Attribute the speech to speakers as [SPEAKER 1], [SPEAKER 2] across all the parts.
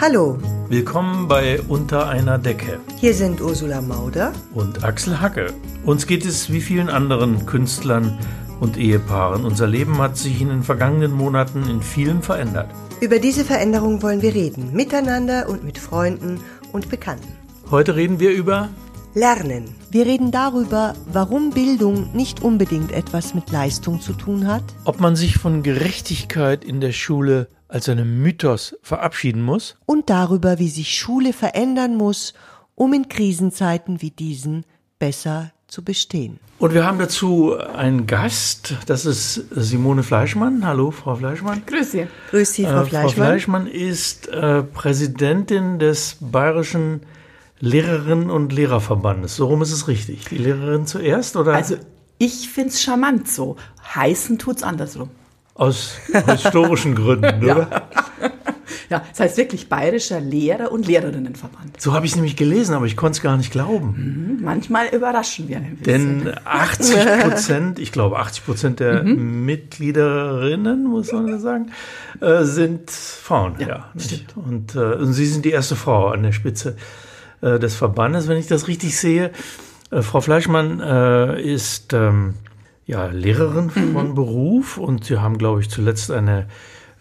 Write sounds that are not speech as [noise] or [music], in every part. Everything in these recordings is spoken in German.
[SPEAKER 1] Hallo,
[SPEAKER 2] Willkommen bei Unter einer Decke
[SPEAKER 1] hier sind Ursula Mauder.
[SPEAKER 2] und Axel Hacke. Uns geht es wie vielen anderen Künstlern und Ehepaaren. Unser Leben hat sich in den vergangenen Monaten in vielem verändert.
[SPEAKER 1] Über diese Veränderung wollen wir reden, miteinander und mit Freunden und Bekannten.
[SPEAKER 2] Heute reden wir über
[SPEAKER 1] Lernen.
[SPEAKER 3] Wir reden darüber, warum Bildung nicht unbedingt etwas mit Leistung zu tun hat,
[SPEAKER 2] ob man sich von Gerechtigkeit in der Schule als einem Mythos verabschieden muss
[SPEAKER 3] und darüber, wie sich Schule verändern muss, um in Krisenzeiten wie diesen besser zu bestehen.
[SPEAKER 2] Und wir haben dazu einen Gast, das ist Simone Fleischmann. Hallo, Frau Fleischmann.
[SPEAKER 4] Grüß Sie.
[SPEAKER 1] Grüß Sie, Frau
[SPEAKER 2] Äh, Frau
[SPEAKER 1] Fleischmann.
[SPEAKER 2] Fleischmann ist äh, Präsidentin des Bayerischen Lehrerinnen- und Lehrerverbandes. So rum ist es richtig. Die Lehrerin zuerst oder
[SPEAKER 4] Also ich find's charmant so. Heißen tut's andersrum.
[SPEAKER 2] Aus historischen Gründen, [laughs] oder?
[SPEAKER 4] Ja, das heißt wirklich Bayerischer Lehrer- und Lehrerinnenverband.
[SPEAKER 2] So habe ich es nämlich gelesen, aber ich konnte es gar nicht glauben.
[SPEAKER 4] Manchmal überraschen wir ein bisschen.
[SPEAKER 2] Denn 80 Prozent, [laughs] ich glaube 80 Prozent der Mitgliederinnen, muss man sagen, äh, sind Frauen. Ja, nicht? Und, äh, und Sie sind die erste Frau an der Spitze äh, des Verbandes, wenn ich das richtig sehe. Äh, Frau Fleischmann äh, ist ähm, ja, Lehrerin von Beruf. Und Sie haben, glaube ich, zuletzt eine,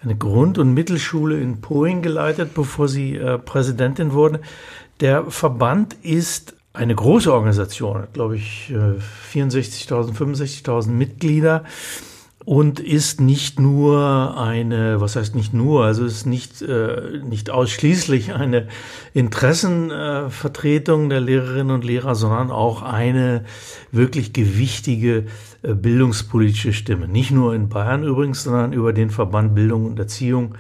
[SPEAKER 2] eine Grund- und Mittelschule in Poing geleitet, bevor Sie äh, Präsidentin wurden. Der Verband ist eine große Organisation, hat, glaube ich, äh, 64.000, 65.000 Mitglieder und ist nicht nur eine, was heißt nicht nur, also ist nicht, äh, nicht ausschließlich eine Interessenvertretung äh, Vertretung der Lehrerinnen und Lehrer, sondern auch eine wirklich gewichtige äh, bildungspolitische Stimme. Nicht nur in Bayern übrigens, sondern über den Verband Bildung und Erziehung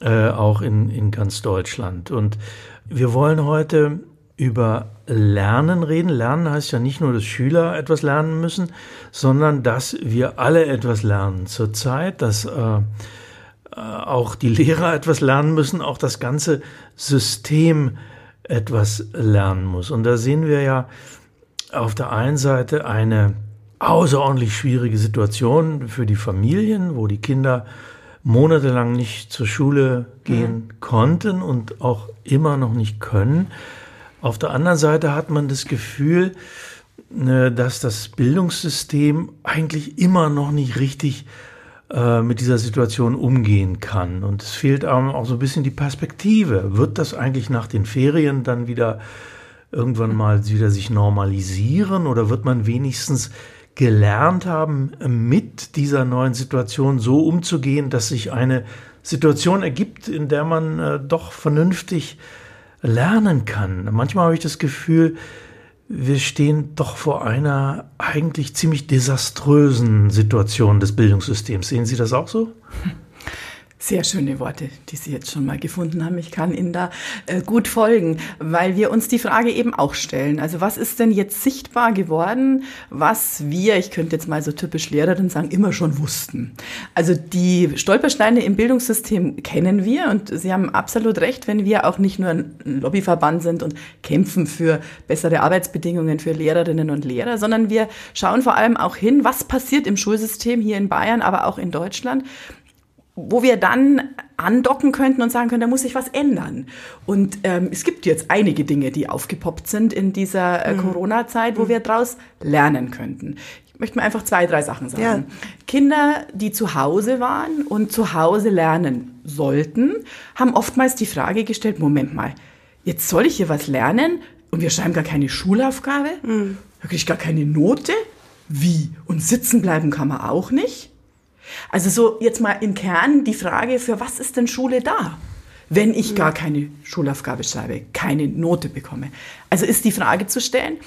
[SPEAKER 2] äh, auch in, in ganz Deutschland. Und wir wollen heute über Lernen reden. Lernen heißt ja nicht nur, dass Schüler etwas lernen müssen, sondern dass wir alle etwas lernen zurzeit, dass äh, äh, auch die Lehrer etwas lernen müssen, auch das ganze System etwas lernen muss. Und da sehen wir ja auf der einen Seite eine außerordentlich schwierige Situation für die Familien, wo die Kinder monatelang nicht zur Schule gehen konnten und auch immer noch nicht können. Auf der anderen Seite hat man das Gefühl, äh, dass das Bildungssystem eigentlich immer noch nicht richtig äh, mit dieser Situation umgehen kann. Und es fehlt auch so ein bisschen die Perspektive. Wird das eigentlich nach den Ferien dann wieder irgendwann mal wieder sich normalisieren oder wird man wenigstens gelernt haben, mit dieser neuen Situation so umzugehen, dass sich eine Situation ergibt, in der man äh, doch vernünftig lernen kann. Manchmal habe ich das Gefühl, wir stehen doch vor einer eigentlich ziemlich desaströsen Situation des Bildungssystems. Sehen Sie das auch so? [laughs]
[SPEAKER 4] Sehr schöne Worte, die Sie jetzt schon mal gefunden haben. Ich kann Ihnen da äh, gut folgen, weil wir uns die Frage eben auch stellen. Also was ist denn jetzt sichtbar geworden, was wir, ich könnte jetzt mal so typisch Lehrerin sagen, immer schon wussten. Also die Stolpersteine im Bildungssystem kennen wir und Sie haben absolut recht, wenn wir auch nicht nur ein Lobbyverband sind und kämpfen für bessere Arbeitsbedingungen für Lehrerinnen und Lehrer, sondern wir schauen vor allem auch hin, was passiert im Schulsystem hier in Bayern, aber auch in Deutschland wo wir dann andocken könnten und sagen können, da muss sich was ändern. Und ähm, es gibt jetzt einige Dinge, die aufgepoppt sind in dieser äh, Corona-Zeit, wo wir daraus lernen könnten. Ich möchte mal einfach zwei, drei Sachen sagen.
[SPEAKER 1] Ja.
[SPEAKER 4] Kinder, die zu Hause waren und zu Hause lernen sollten, haben oftmals die Frage gestellt, Moment mal, jetzt soll ich hier was lernen und wir schreiben gar keine Schulaufgabe, da kriege ich gar keine Note. Wie? Und sitzen bleiben kann man auch nicht? Also so jetzt mal im Kern die Frage, für was ist denn Schule da? Wenn ich gar keine Schulaufgabe schreibe, keine Note bekomme. Also ist die Frage zu stellen,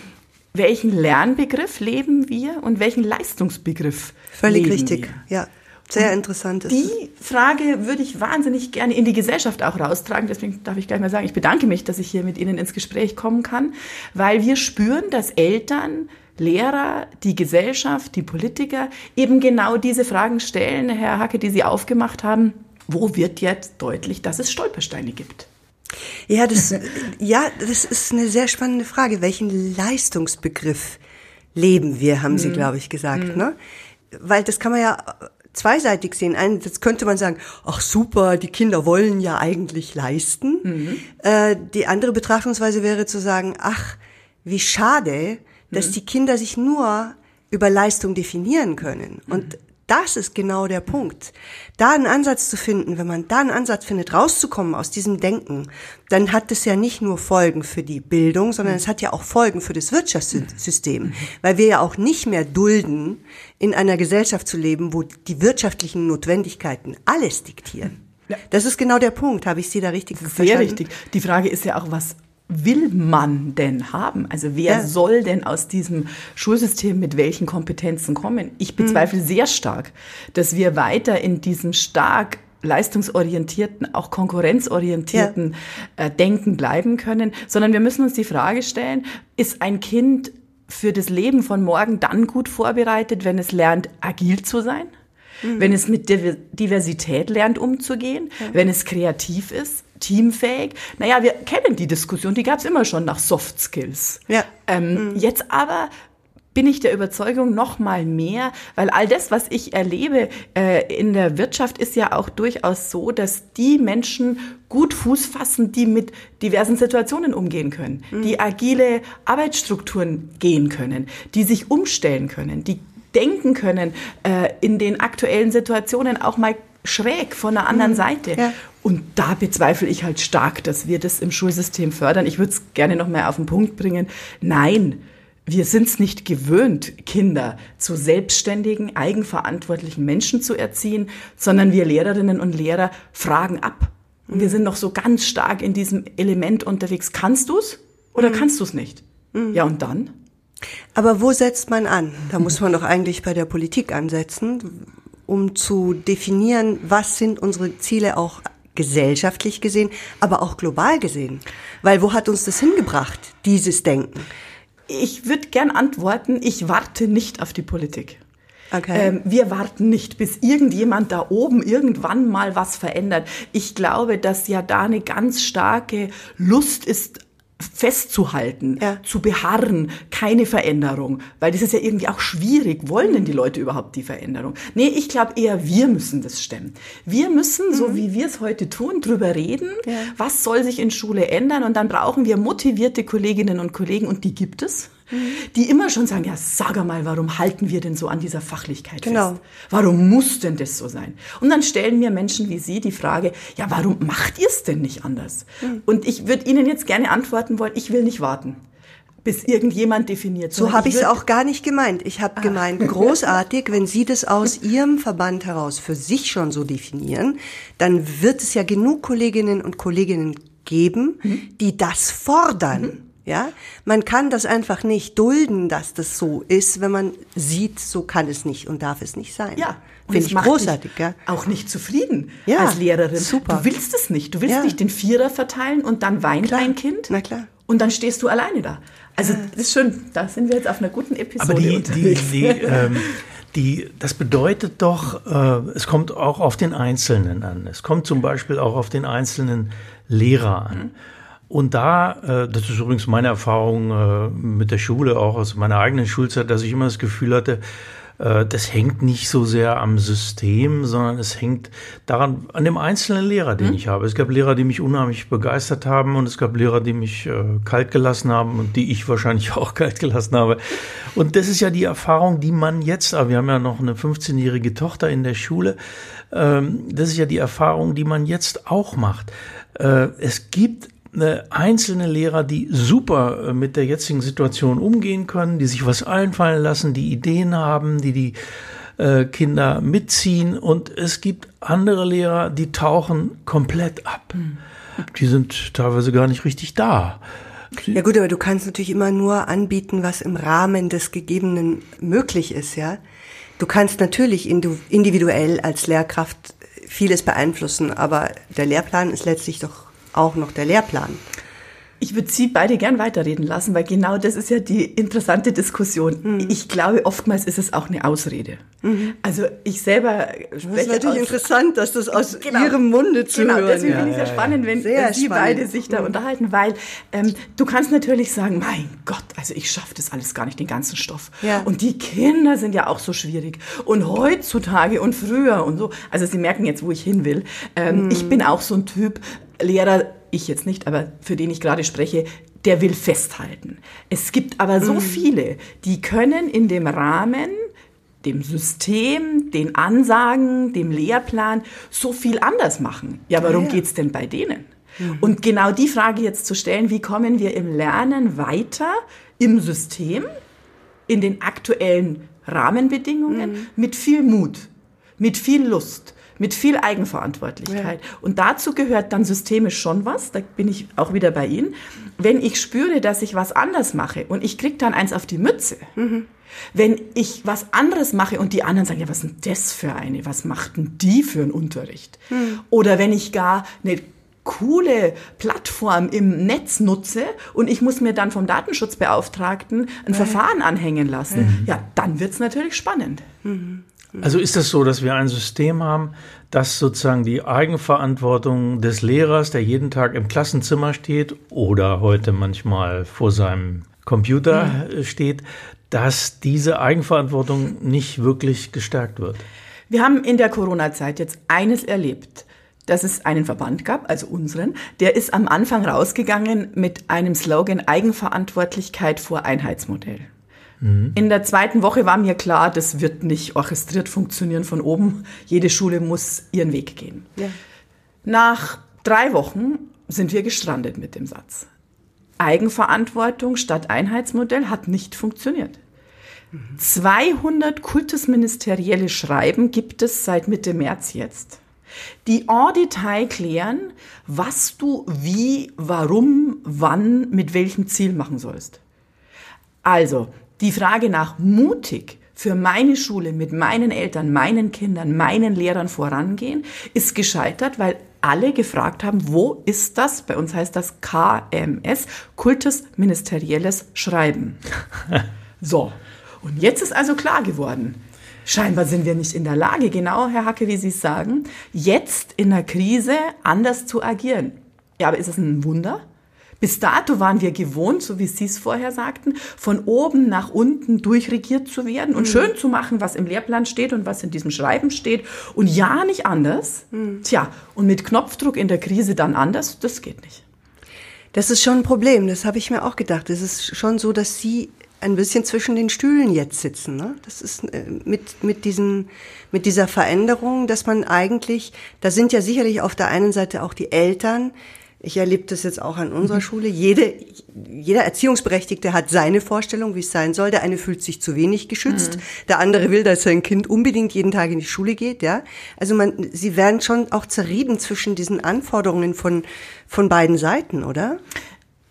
[SPEAKER 4] welchen Lernbegriff leben wir und welchen Leistungsbegriff
[SPEAKER 1] Völlig richtig.
[SPEAKER 4] wir?
[SPEAKER 1] Ja, sehr interessant. ist.
[SPEAKER 4] Die Frage würde ich wahnsinnig gerne in die Gesellschaft auch raustragen. Deswegen darf ich gleich mal sagen, ich bedanke mich, dass ich hier mit Ihnen ins Gespräch kommen kann, weil wir spüren, dass Eltern, Lehrer, die Gesellschaft, die Politiker eben genau diese Fragen stellen, Herr Hacke, die Sie aufgemacht haben. Wo wird jetzt deutlich, dass es Stolpersteine gibt?
[SPEAKER 1] Ja, das, ja, das ist eine sehr spannende Frage. Welchen Leistungsbegriff leben wir, haben Sie, glaube ich, gesagt. Ne? Weil das kann man ja zweiseitig sehen. Einerseits könnte man sagen, ach super, die Kinder wollen ja eigentlich leisten. Mhm. Äh, die andere Betrachtungsweise wäre zu sagen, ach, wie schade, dass mhm. die Kinder sich nur über Leistung definieren können. Und das ist genau der Punkt. Da einen Ansatz zu finden, wenn man da einen Ansatz findet, rauszukommen aus diesem Denken, dann hat es ja nicht nur Folgen für die Bildung, sondern es hat ja auch Folgen für das Wirtschaftssystem, weil wir ja auch nicht mehr dulden, in einer Gesellschaft zu leben, wo die wirtschaftlichen Notwendigkeiten alles diktieren. Das ist genau der Punkt. Habe ich Sie da richtig
[SPEAKER 4] Sehr
[SPEAKER 1] verstanden?
[SPEAKER 4] Sehr richtig. Die Frage ist ja auch, was will man denn haben? Also wer ja. soll denn aus diesem Schulsystem mit welchen Kompetenzen kommen? Ich bezweifle mhm. sehr stark, dass wir weiter in diesem stark leistungsorientierten, auch konkurrenzorientierten ja. äh, Denken bleiben können, sondern wir müssen uns die Frage stellen, ist ein Kind für das Leben von morgen dann gut vorbereitet, wenn es lernt, agil zu sein? Mhm. Wenn es mit Diversität lernt, umzugehen, ja. wenn es kreativ ist, teamfähig. Naja, wir kennen die Diskussion, die gab es immer schon nach Soft Skills. Ja. Ähm, mhm. Jetzt aber bin ich der Überzeugung noch mal mehr, weil all das, was ich erlebe äh, in der Wirtschaft, ist ja auch durchaus so, dass die Menschen gut Fuß fassen, die mit diversen Situationen umgehen können, mhm. die agile Arbeitsstrukturen gehen können, die sich umstellen können, die denken können, äh, in den aktuellen Situationen auch mal schräg von der anderen mhm. Seite. Ja. Und da bezweifle ich halt stark, dass wir das im Schulsystem fördern. Ich würde es gerne noch mal auf den Punkt bringen. Nein, wir sind es nicht gewöhnt, Kinder zu selbstständigen, eigenverantwortlichen Menschen zu erziehen, sondern wir Lehrerinnen und Lehrer fragen ab. Und wir mhm. sind noch so ganz stark in diesem Element unterwegs. Kannst du's oder mhm. kannst du's nicht? Mhm. Ja, und dann?
[SPEAKER 1] Aber wo setzt man an? Da muss man doch eigentlich bei der Politik ansetzen, um zu definieren, was sind unsere Ziele auch gesellschaftlich gesehen, aber auch global gesehen. Weil wo hat uns das hingebracht, dieses Denken?
[SPEAKER 4] Ich würde gern antworten, ich warte nicht auf die Politik. Okay. Ähm, wir warten nicht, bis irgendjemand da oben irgendwann mal was verändert. Ich glaube, dass ja da eine ganz starke Lust ist festzuhalten, ja. zu beharren, keine Veränderung, weil das ist ja irgendwie auch schwierig. Wollen denn die Leute überhaupt die Veränderung? Nee, ich glaube eher, wir müssen das stemmen. Wir müssen, mhm. so wie wir es heute tun, drüber reden, ja. was soll sich in Schule ändern und dann brauchen wir motivierte Kolleginnen und Kollegen und die gibt es die immer schon sagen, ja, sag mal, warum halten wir denn so an dieser Fachlichkeit genau. fest? Warum muss denn das so sein? Und dann stellen mir Menschen wie Sie die Frage, ja, warum macht ihr es denn nicht anders? Mhm. Und ich würde Ihnen jetzt gerne antworten wollen, ich will nicht warten bis irgendjemand definiert.
[SPEAKER 1] So habe ich es auch gar nicht gemeint. Ich habe ah. gemeint, großartig, wenn Sie das aus Ihrem Verband heraus für sich schon so definieren, dann wird es ja genug Kolleginnen und Kolleginnen geben, mhm. die das fordern. Mhm. Ja, man kann das einfach nicht dulden, dass das so ist, wenn man sieht, so kann es nicht und darf es nicht sein.
[SPEAKER 4] Ja, finde ich großartig. Ja. Auch nicht zufrieden ja, als Lehrerin. Super. Du willst es nicht. Du willst ja. nicht den Vierer verteilen und dann weint klar. ein Kind. Na klar. Und dann stehst du alleine da. Also das ist schön. Da sind wir jetzt auf einer guten Episode
[SPEAKER 2] Aber die. Die, die, ähm, die, das bedeutet doch, äh, es kommt auch auf den Einzelnen an. Es kommt zum Beispiel auch auf den einzelnen Lehrer an. Mhm. Und da, äh, das ist übrigens meine Erfahrung äh, mit der Schule, auch aus meiner eigenen Schulzeit, dass ich immer das Gefühl hatte, äh, das hängt nicht so sehr am System, sondern es hängt daran, an dem einzelnen Lehrer, den mhm. ich habe. Es gab Lehrer, die mich unheimlich begeistert haben und es gab Lehrer, die mich äh, kalt gelassen haben und die ich [laughs] wahrscheinlich auch kalt gelassen habe. Und das ist ja die Erfahrung, die man jetzt, aber wir haben ja noch eine 15-jährige Tochter in der Schule, ähm, das ist ja die Erfahrung, die man jetzt auch macht. Äh, es gibt einzelne Lehrer, die super äh, mit der jetzigen Situation umgehen können, die sich was einfallen lassen, die Ideen haben, die die äh, Kinder mitziehen. Und es gibt andere Lehrer, die tauchen komplett ab. Mhm. Die sind teilweise gar nicht richtig da.
[SPEAKER 1] Ja gut, aber du kannst natürlich immer nur anbieten, was im Rahmen des Gegebenen möglich ist, ja. Du kannst natürlich individuell als Lehrkraft vieles beeinflussen, aber der Lehrplan ist letztlich doch auch noch der Lehrplan.
[SPEAKER 4] Ich würde Sie beide gern weiterreden lassen, weil genau das ist ja die interessante Diskussion. Mhm. Ich glaube, oftmals ist es auch eine Ausrede. Mhm. Also ich selber
[SPEAKER 1] spreche Das ist natürlich aus, interessant, dass das aus genau, Ihrem Munde zu genau, hören.
[SPEAKER 4] Genau, deswegen ja, finde ich es ja, spannend, wenn Sehr Sie spannend. beide sich da mhm. unterhalten, weil ähm, du kannst natürlich sagen, mein Gott, also ich schaffe das alles gar nicht, den ganzen Stoff. Ja. Und die Kinder sind ja auch so schwierig. Und heutzutage und früher und so, also Sie merken jetzt, wo ich hin will. Ähm, mhm. Ich bin auch so ein Typ, Lehrer ich jetzt nicht, aber für den ich gerade spreche, der will festhalten. Es gibt aber so mhm. viele, die können in dem Rahmen, dem System, den Ansagen, dem Lehrplan so viel anders machen. Ja, warum ja. geht's denn bei denen? Mhm. Und genau die Frage jetzt zu stellen, wie kommen wir im Lernen weiter im System, in den aktuellen Rahmenbedingungen, mhm. mit viel Mut, mit viel Lust, mit viel Eigenverantwortlichkeit. Ja. Und dazu gehört dann systemisch schon was, da bin ich auch wieder bei Ihnen. Wenn ich spüre, dass ich was anders mache und ich kriege dann eins auf die Mütze, mhm. wenn ich was anderes mache und die anderen sagen, ja, was ist denn das für eine, was macht denn die für einen Unterricht? Mhm. Oder wenn ich gar eine coole Plattform im Netz nutze und ich muss mir dann vom Datenschutzbeauftragten ein ja. Verfahren anhängen lassen, mhm. ja, dann wird's natürlich spannend.
[SPEAKER 2] Mhm. Also ist es das so, dass wir ein System haben, das sozusagen die Eigenverantwortung des Lehrers, der jeden Tag im Klassenzimmer steht oder heute manchmal vor seinem Computer mhm. steht, dass diese Eigenverantwortung nicht wirklich gestärkt wird?
[SPEAKER 4] Wir haben in der Corona-Zeit jetzt eines erlebt dass es einen Verband gab, also unseren, der ist am Anfang rausgegangen mit einem Slogan Eigenverantwortlichkeit vor Einheitsmodell. Mhm. In der zweiten Woche war mir klar, das wird nicht orchestriert funktionieren von oben. Jede Schule muss ihren Weg gehen. Ja. Nach drei Wochen sind wir gestrandet mit dem Satz. Eigenverantwortung statt Einheitsmodell hat nicht funktioniert. 200 kultusministerielle Schreiben gibt es seit Mitte März jetzt, die en Detail klären, was du wie, warum, wann, mit welchem Ziel machen sollst. Also, die Frage nach mutig für meine Schule mit meinen Eltern, meinen Kindern, meinen Lehrern vorangehen, ist gescheitert, weil alle gefragt haben, wo ist das? Bei uns heißt das KMS, Kultusministerielles Schreiben. [laughs] so. Und jetzt ist also klar geworden. Scheinbar sind wir nicht in der Lage, genau, Herr Hacke, wie Sie es sagen, jetzt in der Krise anders zu agieren. Ja, aber ist es ein Wunder? Bis dato waren wir gewohnt, so wie Sie es vorher sagten, von oben nach unten durchregiert zu werden und mhm. schön zu machen, was im Lehrplan steht und was in diesem Schreiben steht. Und ja, nicht anders. Mhm. Tja, und mit Knopfdruck in der Krise dann anders, das geht nicht.
[SPEAKER 1] Das ist schon ein Problem, das habe ich mir auch gedacht. Es ist schon so, dass Sie ein bisschen zwischen den Stühlen jetzt sitzen. Ne? Das ist äh, mit, mit, diesem, mit dieser Veränderung, dass man eigentlich, da sind ja sicherlich auf der einen Seite auch die Eltern, ich erlebe das jetzt auch an unserer mhm. Schule. Jede, jeder Erziehungsberechtigte hat seine Vorstellung, wie es sein soll. Der eine fühlt sich zu wenig geschützt, mhm. der andere will, dass sein Kind unbedingt jeden Tag in die Schule geht. Ja, also man, sie werden schon auch zerrieben zwischen diesen Anforderungen von von beiden Seiten, oder?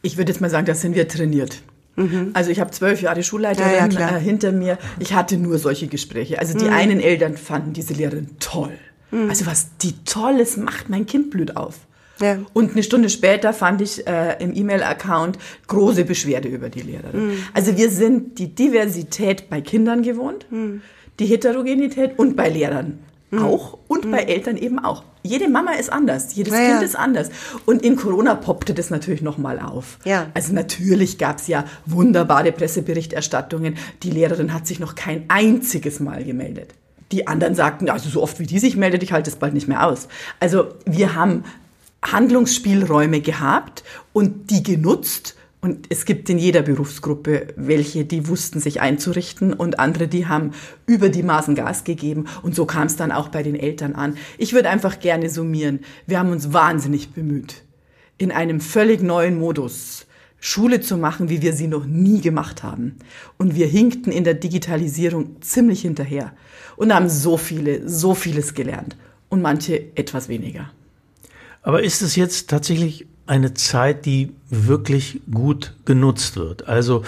[SPEAKER 4] Ich würde jetzt mal sagen, das sind wir trainiert. Mhm. Also ich habe zwölf Jahre Schulleiterin ja, ja, äh, hinter mir. Ich hatte nur solche Gespräche. Also die mhm. einen Eltern fanden diese Lehrerin toll. Mhm. Also was die Tolles macht, mein Kind blüht auf. Ja. Und eine Stunde später fand ich äh, im E-Mail-Account große Beschwerde über die Lehrerin. Mhm. Also wir sind die Diversität bei Kindern gewohnt, mhm. die Heterogenität und bei Lehrern mhm. auch und bei mhm. Eltern eben auch. Jede Mama ist anders, jedes ja, Kind ist anders. Und in Corona poppte das natürlich nochmal auf. Ja. Also natürlich gab es ja wunderbare Presseberichterstattungen. Die Lehrerin hat sich noch kein einziges Mal gemeldet. Die anderen sagten, also so oft wie die sich meldet, ich halte es bald nicht mehr aus. Also wir haben Handlungsspielräume gehabt und die genutzt. Und es gibt in jeder Berufsgruppe welche, die wussten sich einzurichten und andere, die haben über die Maßen Gas gegeben. Und so kam es dann auch bei den Eltern an. Ich würde einfach gerne summieren. Wir haben uns wahnsinnig bemüht, in einem völlig neuen Modus Schule zu machen, wie wir sie noch nie gemacht haben. Und wir hinkten in der Digitalisierung ziemlich hinterher und haben so viele, so vieles gelernt. Und manche etwas weniger.
[SPEAKER 2] Aber ist es jetzt tatsächlich eine Zeit, die wirklich gut genutzt wird? Also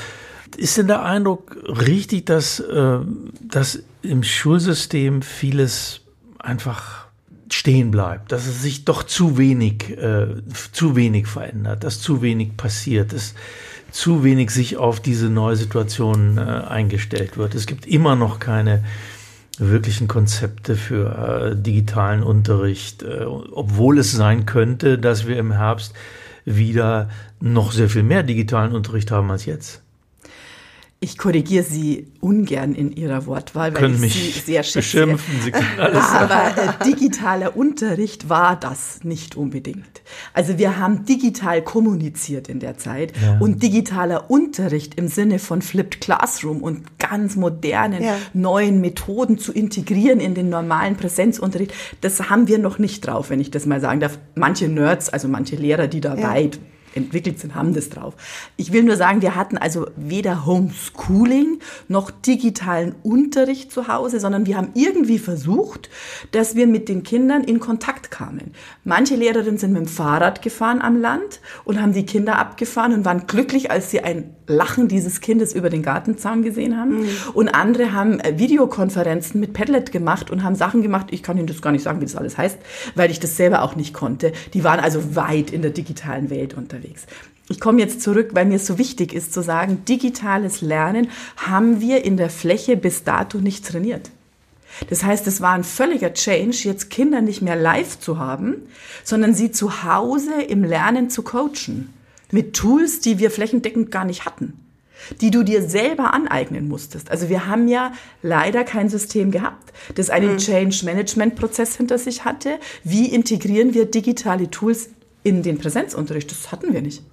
[SPEAKER 2] ist denn der Eindruck richtig, dass, äh, dass im Schulsystem vieles einfach stehen bleibt, dass es sich doch zu wenig, äh, zu wenig verändert, dass zu wenig passiert, dass zu wenig sich auf diese neue Situation äh, eingestellt wird. Es gibt immer noch keine wirklichen Konzepte für äh, digitalen Unterricht, äh, obwohl es sein könnte, dass wir im Herbst wieder noch sehr viel mehr digitalen Unterricht haben als jetzt.
[SPEAKER 4] Ich korrigiere Sie ungern in Ihrer Wortwahl, weil
[SPEAKER 2] können
[SPEAKER 4] ich
[SPEAKER 2] mich
[SPEAKER 4] Sie sehr schätze.
[SPEAKER 2] Beschimpfen. Sie können alles
[SPEAKER 4] Aber äh, digitaler Unterricht war das nicht unbedingt. Also wir haben digital kommuniziert in der Zeit
[SPEAKER 2] Ja.
[SPEAKER 4] und digitaler Unterricht im Sinne von Flipped Classroom und ganz modernen
[SPEAKER 1] Ja.
[SPEAKER 4] neuen Methoden zu integrieren in den normalen Präsenzunterricht, das haben wir noch nicht drauf, wenn ich das mal sagen darf. Manche Nerds, also manche Lehrer, die da
[SPEAKER 1] Ja.
[SPEAKER 4] weit entwickelt sind, haben das drauf. Ich will nur sagen, wir hatten also weder Homeschooling noch digitalen Unterricht zu Hause, sondern wir haben irgendwie versucht, dass wir mit den Kindern in Kontakt kamen. Manche Lehrerinnen sind mit dem Fahrrad gefahren am Land und haben die Kinder abgefahren und waren glücklich, als sie ein Lachen dieses Kindes über den Gartenzaun gesehen haben. Und andere haben äh, Videokonferenzen mit Padlet gemacht und haben Sachen gemacht. Ich kann Ihnen das gar nicht sagen, wie das alles heißt, weil ich das selber auch nicht konnte. Die waren also weit in der digitalen Welt unterwegs. Ich komme jetzt zurück, weil mir es so wichtig ist zu sagen, digitales Lernen haben wir in der Fläche bis dato nicht trainiert. Das heißt, es war ein völliger Change, jetzt Kinder nicht mehr live zu haben, sondern sie zu Hause im Lernen zu coachen. Mit Tools, die wir flächendeckend gar nicht hatten. Die du dir selber aneignen musstest. Also wir haben ja leider kein System gehabt, das einen Change-Management-Prozess hinter sich hatte. Wie integrieren wir digitale Tools in den Präsenzunterricht? Das hatten wir nicht.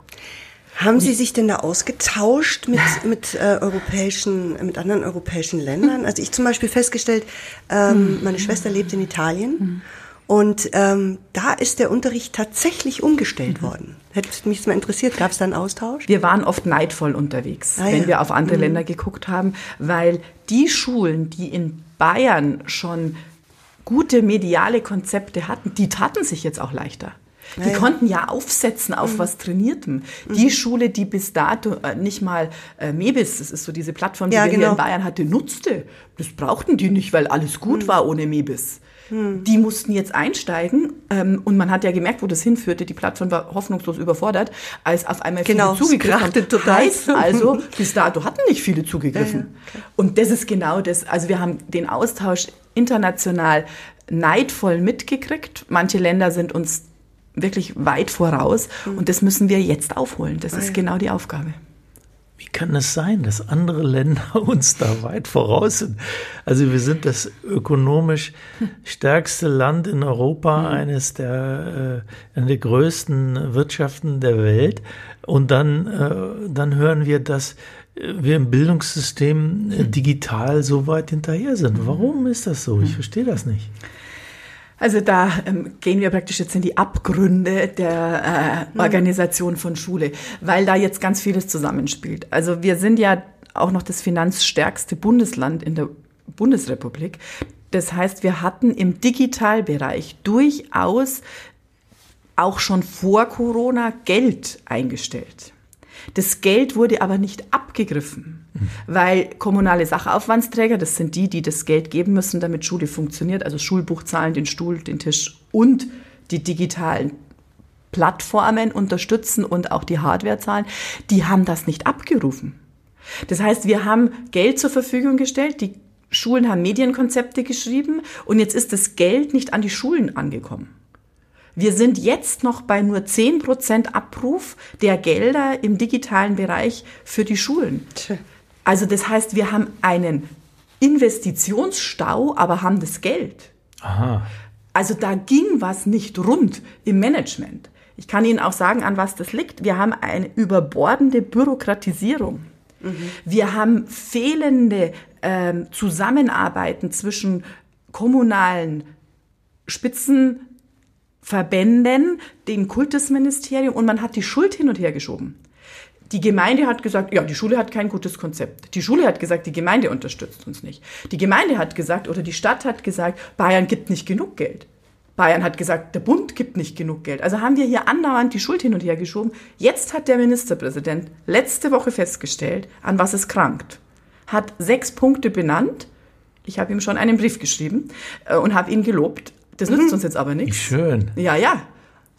[SPEAKER 1] Haben Sie sich denn da ausgetauscht mit, mit äh, europäischen, mit anderen europäischen Ländern? Also ich zum Beispiel festgestellt, ähm, meine Schwester lebt in Italien und ähm, da ist der Unterricht tatsächlich umgestellt worden. Hätte mich mal interessiert, gab es da einen Austausch?
[SPEAKER 4] Wir waren oft neidvoll unterwegs,
[SPEAKER 1] Ah,
[SPEAKER 4] wenn
[SPEAKER 1] ja.
[SPEAKER 4] wir auf andere Länder geguckt haben, weil die Schulen, die in Bayern schon gute mediale Konzepte hatten, die taten sich jetzt auch leichter. Die
[SPEAKER 1] ja.
[SPEAKER 4] konnten ja aufsetzen auf was Trainiertem. Die Schule, die bis dato äh, nicht mal äh, Mebis, das ist so diese Plattform, die
[SPEAKER 1] Ja,
[SPEAKER 4] wir hier
[SPEAKER 1] genau.
[SPEAKER 4] in Bayern hatte, nutzte, das brauchten die nicht, weil alles gut war ohne Mebis. Die mussten jetzt einsteigen ähm, und man hat ja gemerkt, wo das hinführte. Die Plattform war hoffnungslos überfordert, als auf einmal
[SPEAKER 1] Genau,
[SPEAKER 4] viele zugegriffen haben.
[SPEAKER 1] total.
[SPEAKER 4] Heißt also, [laughs] bis dato hatten nicht viele zugegriffen. Und das ist genau das. Also wir haben den Austausch international neidvoll mitgekriegt. Manche Länder sind uns wirklich weit voraus und das müssen wir jetzt aufholen. Das ist genau die Aufgabe.
[SPEAKER 2] Kann es sein, dass andere Länder [laughs] uns da weit voraus sind? Also wir sind das ökonomisch stärkste Land in Europa, eines der, äh, eine der größten Wirtschaften der Welt. Und dann, äh, dann hören wir, dass äh, wir im Bildungssystem äh, digital so weit hinterher sind. Warum ist das so? Ich verstehe das nicht.
[SPEAKER 4] Also da ähm, gehen wir praktisch jetzt in die Abgründe der äh, Organisation von Schule, weil da jetzt ganz vieles zusammenspielt. Also wir sind ja auch noch das finanzstärkste Bundesland in der Bundesrepublik. Das heißt, wir hatten im Digitalbereich durchaus auch schon vor Corona Geld eingestellt. Das Geld wurde aber nicht abgegriffen, weil kommunale Sachaufwandsträger, das sind die, die das Geld geben müssen, damit Schule funktioniert, also Schulbuch zahlen, den Stuhl, den Tisch und die digitalen Plattformen unterstützen und auch die Hardware zahlen, die haben das nicht abgerufen. Das heißt, wir haben Geld zur Verfügung gestellt, die Schulen haben Medienkonzepte geschrieben und jetzt ist das Geld nicht an die Schulen angekommen. Wir sind jetzt noch bei nur 10% Abruf der Gelder im digitalen Bereich für die Schulen. Also das heißt, wir haben einen Investitionsstau, aber haben das Geld.
[SPEAKER 2] Aha.
[SPEAKER 4] Also da ging was nicht rund im Management. Ich kann Ihnen auch sagen, an was das liegt. Wir haben eine überbordende Bürokratisierung. Wir haben fehlende ähm, Zusammenarbeiten zwischen kommunalen Spitzenverbänden, dem Kultusministerium und man hat die Schuld hin und her geschoben. Die Gemeinde hat gesagt, ja, die Schule hat kein gutes Konzept. Die Schule hat gesagt, die Gemeinde unterstützt uns nicht. Die Gemeinde hat gesagt oder die Stadt hat gesagt, Bayern gibt nicht genug Geld. Bayern hat gesagt, der Bund gibt nicht genug Geld. Also haben wir hier andauernd die Schuld hin und her geschoben. Jetzt hat der Ministerpräsident letzte Woche festgestellt, an was es krankt. Hat sechs Punkte benannt. Ich habe ihm schon einen Brief geschrieben äh, und habe ihn gelobt. Das nützt uns jetzt aber nichts.
[SPEAKER 2] schön.
[SPEAKER 4] Ja, ja.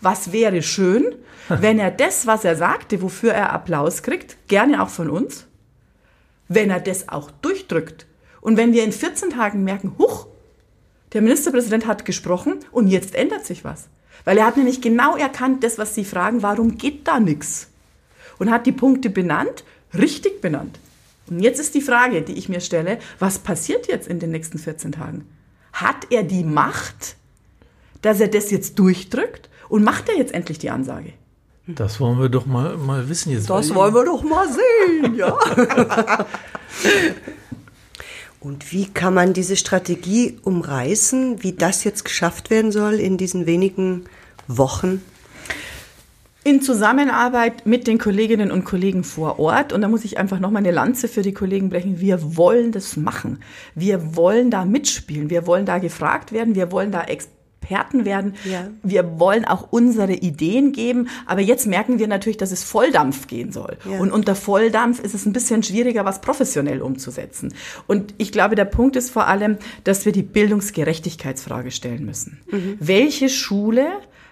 [SPEAKER 4] Was wäre schön, wenn er das, was er sagte, wofür er Applaus kriegt, gerne auch von uns, wenn er das auch durchdrückt. Und wenn wir in 14 Tagen merken, huch, der Ministerpräsident hat gesprochen und jetzt ändert sich was. Weil er hat nämlich genau erkannt, das, was Sie fragen, warum geht da nichts? Und hat die Punkte benannt, richtig benannt. Und jetzt ist die Frage, die ich mir stelle, was passiert jetzt in den nächsten 14 Tagen? Hat er die Macht, dass er das jetzt durchdrückt? Und macht er jetzt endlich die Ansage?
[SPEAKER 2] Das wollen wir doch mal, mal wissen jetzt.
[SPEAKER 1] Das wollen wir doch mal sehen, ja. [laughs] Und wie kann man diese Strategie umreißen, wie das jetzt geschafft werden soll in diesen wenigen Wochen?
[SPEAKER 4] In Zusammenarbeit mit den Kolleginnen und Kollegen vor Ort. Und da muss ich einfach nochmal eine Lanze für die Kollegen brechen. Wir wollen das machen. Wir wollen da mitspielen. Wir wollen da gefragt werden. Wir wollen da Experten werden.
[SPEAKER 1] Ja.
[SPEAKER 4] Wir wollen auch unsere Ideen geben. Aber jetzt merken wir natürlich, dass es Volldampf gehen soll.
[SPEAKER 1] Ja.
[SPEAKER 4] Und unter Volldampf ist es ein bisschen schwieriger, was professionell umzusetzen. Und ich glaube, der Punkt ist vor allem, dass wir die Bildungsgerechtigkeitsfrage stellen müssen. Welche Schule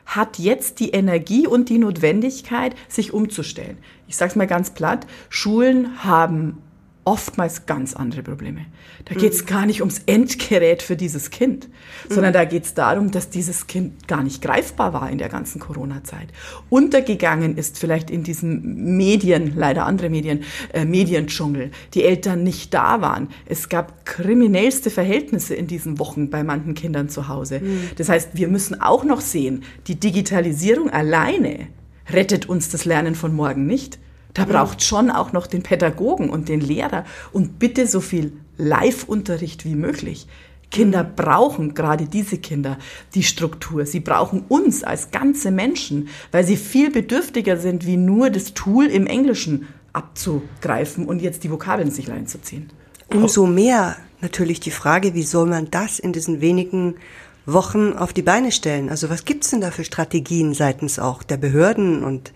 [SPEAKER 4] hat jetzt die Energie und die Notwendigkeit, sich umzustellen. Ich sage es mal ganz platt, Schulen haben oftmals ganz andere Probleme. Da geht es gar nicht ums Endgerät für dieses Kind, sondern da geht es darum, dass dieses Kind gar nicht greifbar war in der ganzen Corona-Zeit. Untergegangen ist vielleicht in diesen Medien, leider andere Medien, äh, Mediendschungel, die Eltern nicht da waren. Es gab kriminellste Verhältnisse in diesen Wochen bei manchen Kindern zu Hause. Das heißt, wir müssen auch noch sehen, die Digitalisierung alleine rettet uns das Lernen von morgen nicht. Da braucht schon auch noch den Pädagogen und den Lehrer und bitte so viel Live-Unterricht wie möglich. Kinder brauchen, gerade diese Kinder, die Struktur. Sie brauchen uns als ganze Menschen, weil sie viel bedürftiger sind, wie nur das Tool im Englischen abzugreifen und jetzt die Vokabeln sich reinzuziehen.
[SPEAKER 1] Umso mehr natürlich die Frage, wie soll man das in diesen wenigen Wochen auf die Beine stellen? Also was gibt's denn da für Strategien seitens auch der Behörden und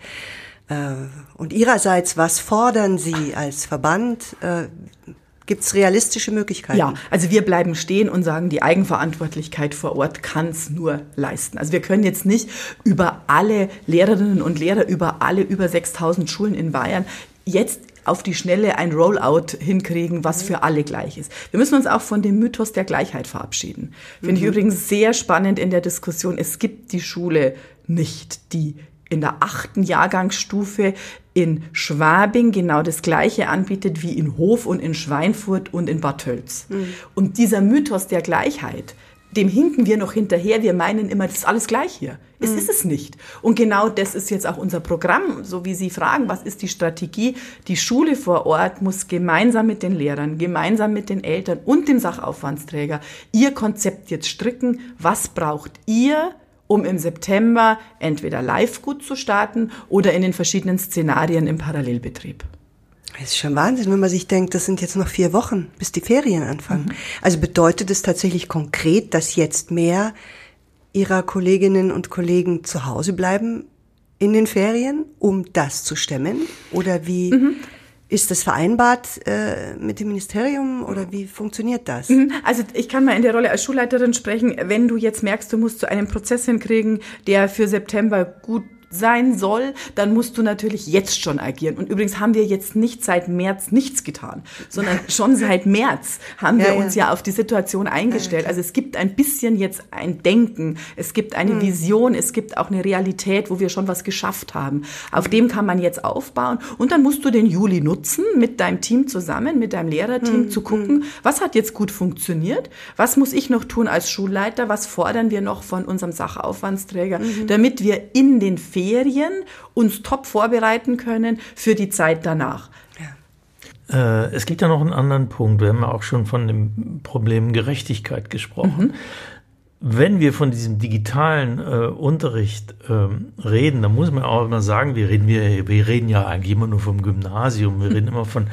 [SPEAKER 1] und ihrerseits, was fordern Sie als Verband? Äh, Gibt's realistische Möglichkeiten?
[SPEAKER 4] Ja, also wir bleiben stehen und sagen, die Eigenverantwortlichkeit vor Ort kann's nur leisten. Also wir können jetzt nicht über alle Lehrerinnen und Lehrer, über alle über 6000 Schulen in Bayern jetzt auf die Schnelle ein Rollout hinkriegen, was für alle gleich ist. Wir müssen uns auch von dem Mythos der Gleichheit verabschieden. Finde ich übrigens sehr spannend in der Diskussion. Es gibt die Schule nicht, die in der achten Jahrgangsstufe in Schwabing genau das Gleiche anbietet wie in Hof und in Schweinfurt und in Bad Tölz. Und dieser Mythos der Gleichheit, dem hinken wir noch hinterher. Wir meinen immer, das ist alles gleich hier. Es ist es nicht. Und genau das ist jetzt auch unser Programm. So wie Sie fragen, was ist die Strategie? Die Schule vor Ort muss gemeinsam mit den Lehrern, gemeinsam mit den Eltern und dem Sachaufwandsträger ihr Konzept jetzt stricken. Was braucht ihr? Um im September entweder live gut zu starten oder in den verschiedenen Szenarien im Parallelbetrieb.
[SPEAKER 1] Das ist schon Wahnsinn, wenn man sich denkt, das sind jetzt noch vier Wochen, bis die Ferien anfangen. Also bedeutet es tatsächlich konkret, dass jetzt mehr Ihrer Kolleginnen und Kollegen zu Hause bleiben in den Ferien, um das zu stemmen? Oder wie ist das vereinbart äh, mit dem Ministerium oder wie funktioniert das?
[SPEAKER 4] Also ich kann mal in der Rolle als Schulleiterin sprechen, wenn du jetzt merkst, du musst zu einem Prozess hinkriegen, der für September gut sein soll, dann musst du natürlich jetzt schon agieren. Und übrigens haben wir jetzt nicht seit März nichts getan, sondern [laughs] schon seit März haben wir
[SPEAKER 1] Ja, ja.
[SPEAKER 4] uns ja auf die Situation eingestellt. Also es gibt ein bisschen jetzt ein Denken, es gibt eine Vision, es gibt auch eine Realität, wo wir schon was geschafft haben. Auf dem kann man jetzt aufbauen. Und dann musst du den Juli nutzen, mit deinem Team zusammen, mit deinem Lehrerteam zu gucken, was hat jetzt gut funktioniert, was muss ich noch tun als Schulleiter, was fordern wir noch von unserem Sachaufwandsträger, damit wir in den Ferien uns top vorbereiten können für die Zeit danach.
[SPEAKER 2] Äh, es gibt ja noch einen anderen Punkt. Wir haben ja auch schon von dem Problem Gerechtigkeit gesprochen. Wenn wir von diesem digitalen äh, Unterricht ähm, reden, dann muss man auch immer sagen, wir reden, wir, wir reden ja eigentlich immer nur vom Gymnasium. Wir reden immer von,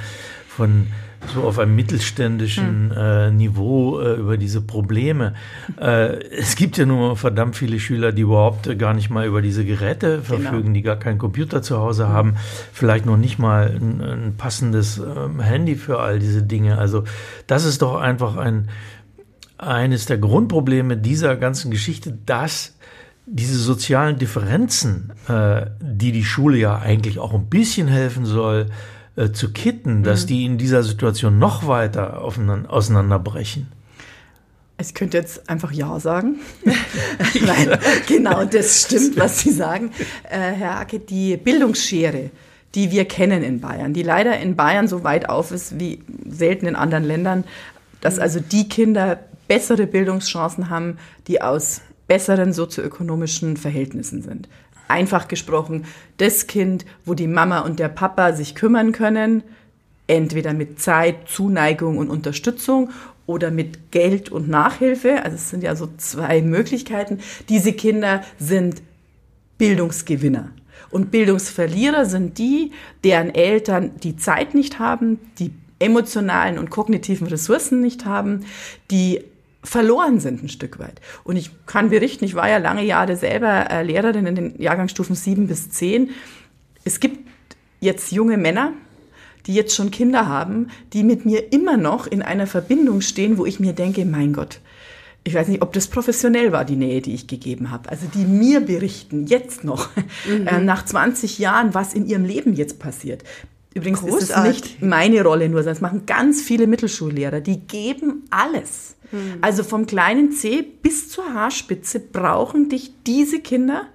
[SPEAKER 2] von so auf einem mittelständischen äh, Niveau äh, über diese Probleme. Äh, es gibt ja nur verdammt viele Schüler, die überhaupt äh, gar nicht mal über diese Geräte verfügen, die gar keinen Computer zu Hause haben, vielleicht noch nicht mal ein, ein passendes ähm, Handy für all diese Dinge. Also das ist doch einfach ein eines der Grundprobleme dieser ganzen Geschichte, dass diese sozialen Differenzen, äh, die die Schule ja eigentlich auch ein bisschen helfen soll, äh, zu kitten, dass mhm. die in dieser Situation noch weiter auseinanderbrechen.
[SPEAKER 4] Ich könnte jetzt einfach Ja sagen. [laughs] [laughs] Nein, genau, das stimmt, was Sie sagen. Äh, Herr Acke, die Bildungsschere, die wir kennen in Bayern, die leider in Bayern so weit auf ist wie selten in anderen Ländern, dass also die Kinder bessere Bildungschancen haben, die aus besseren sozioökonomischen Verhältnissen sind. Einfach gesprochen, das Kind, wo die Mama und der Papa sich kümmern können, entweder mit Zeit, Zuneigung und Unterstützung oder mit Geld und Nachhilfe. Also es sind ja so zwei Möglichkeiten. Diese Kinder sind Bildungsgewinner. Und Bildungsverlierer sind die, deren Eltern die Zeit nicht haben, die emotionalen und kognitiven Ressourcen nicht haben, die verloren sind ein Stück weit. Und ich kann berichten, ich war ja lange Jahre selber äh, Lehrerin in den Jahrgangsstufen sieben bis zehn. Es gibt jetzt junge Männer, die jetzt schon Kinder haben, die mit mir immer noch in einer Verbindung stehen, wo ich mir denke, mein Gott, ich weiß nicht, ob das professionell war, die Nähe, die ich gegeben habe. Also die mir berichten, jetzt noch, [laughs] mhm. äh, nach 20 Jahren, was in ihrem Leben jetzt passiert. Übrigens Großartig. ist es nicht meine Rolle nur, sondern es machen ganz viele Mittelschullehrer, die geben alles. Mhm. Also vom kleinen C bis zur Haarspitze brauchen dich diese Kinder,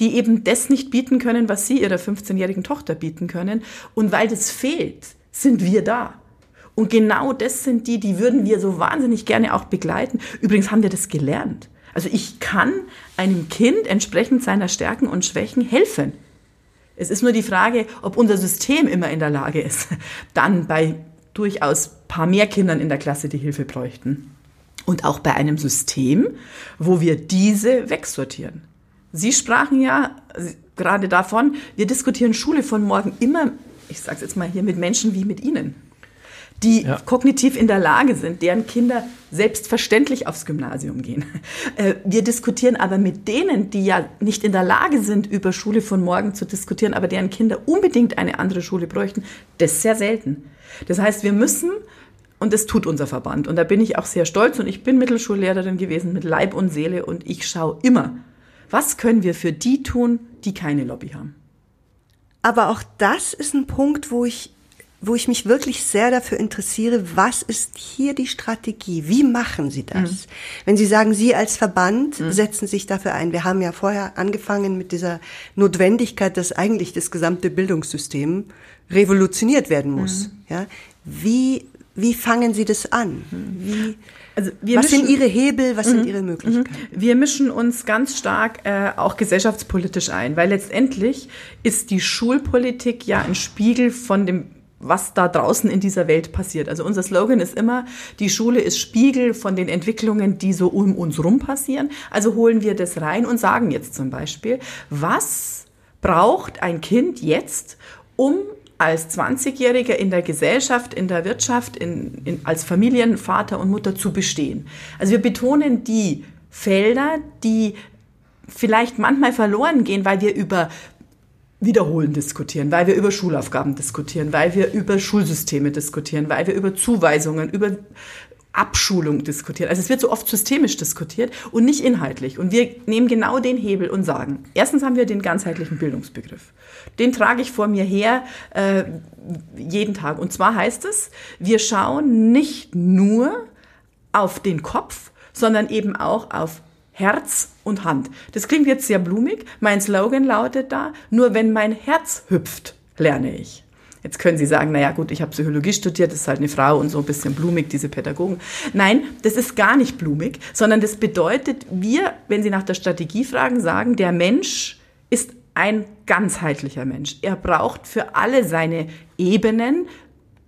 [SPEAKER 4] die eben das nicht bieten können, was sie ihrer 15-jährigen Tochter bieten können. Und weil das fehlt, sind wir da. Und genau das sind die, die würden wir so wahnsinnig gerne auch begleiten. Übrigens haben wir das gelernt. Also ich kann einem Kind entsprechend seiner Stärken und Schwächen helfen. Es ist nur die Frage, ob unser System immer in der Lage ist, [laughs] dann bei durchaus paar mehr Kindern in der Klasse die Hilfe bräuchten. Und auch bei einem System, wo wir diese wegsortieren. Sie sprachen ja gerade davon, wir diskutieren Schule von morgen immer, ich sage es jetzt mal hier, mit Menschen wie mit Ihnen die ja. kognitiv in der Lage sind, deren Kinder selbstverständlich aufs Gymnasium gehen. [laughs] Äh, wir diskutieren aber mit denen, die ja nicht in der Lage sind, über Schule von morgen zu diskutieren, aber deren Kinder unbedingt eine andere Schule bräuchten, das sehr selten. Das heißt, wir müssen, und das tut unser Verband, und da bin ich auch sehr stolz, und ich bin Mittelschullehrerin gewesen mit Leib und Seele, und ich schaue immer, was können wir für die tun, die keine Lobby haben.
[SPEAKER 1] Aber auch das ist ein Punkt, wo ich wo ich mich wirklich sehr dafür interessiere, was ist hier die Strategie? Wie machen Sie das? Mhm. Wenn Sie sagen, Sie als Verband mhm. setzen sich dafür ein. Wir haben ja vorher angefangen mit dieser Notwendigkeit, dass eigentlich das gesamte Bildungssystem revolutioniert werden muss. Mhm. Ja? Wie, wie fangen Sie das an? Wie, also was mischen, sind Ihre Hebel, was sind mhm. Ihre Möglichkeiten?
[SPEAKER 4] Mhm. Wir mischen uns ganz stark äh, auch gesellschaftspolitisch ein, weil letztendlich ist die Schulpolitik ja ein Spiegel von dem was da draußen in dieser Welt passiert. Also unser Slogan ist immer, die Schule ist Spiegel von den Entwicklungen, die so um uns rum passieren. Also holen wir das rein und sagen jetzt zum Beispiel, was braucht ein Kind jetzt, um als 20-Jähriger in der Gesellschaft, in der Wirtschaft, in, in, als Familienvater und Mutter zu bestehen. Also wir betonen die Felder, die vielleicht manchmal verloren gehen, weil wir über Wiederholen diskutieren, weil wir über Schulaufgaben diskutieren, weil wir über Schulsysteme diskutieren, weil wir über Zuweisungen, über Abschulung diskutieren. Also es wird so oft systemisch diskutiert und nicht inhaltlich. Und wir nehmen genau den Hebel und sagen, erstens haben wir den ganzheitlichen Bildungsbegriff. Den trage ich vor mir her äh, jeden Tag. Und zwar heißt es, wir schauen nicht nur auf den Kopf, sondern eben auch auf Herz und Hand. Das klingt jetzt sehr blumig. Mein Slogan lautet da, nur wenn mein Herz hüpft, lerne ich. Jetzt können Sie sagen, naja gut, ich habe Psychologie studiert, das ist halt eine Frau und so ein bisschen blumig, diese Pädagogen. Nein, das ist gar nicht blumig, sondern das bedeutet, wir, wenn Sie nach der Strategie fragen, sagen, der Mensch ist ein ganzheitlicher Mensch. Er braucht für alle seine Ebenen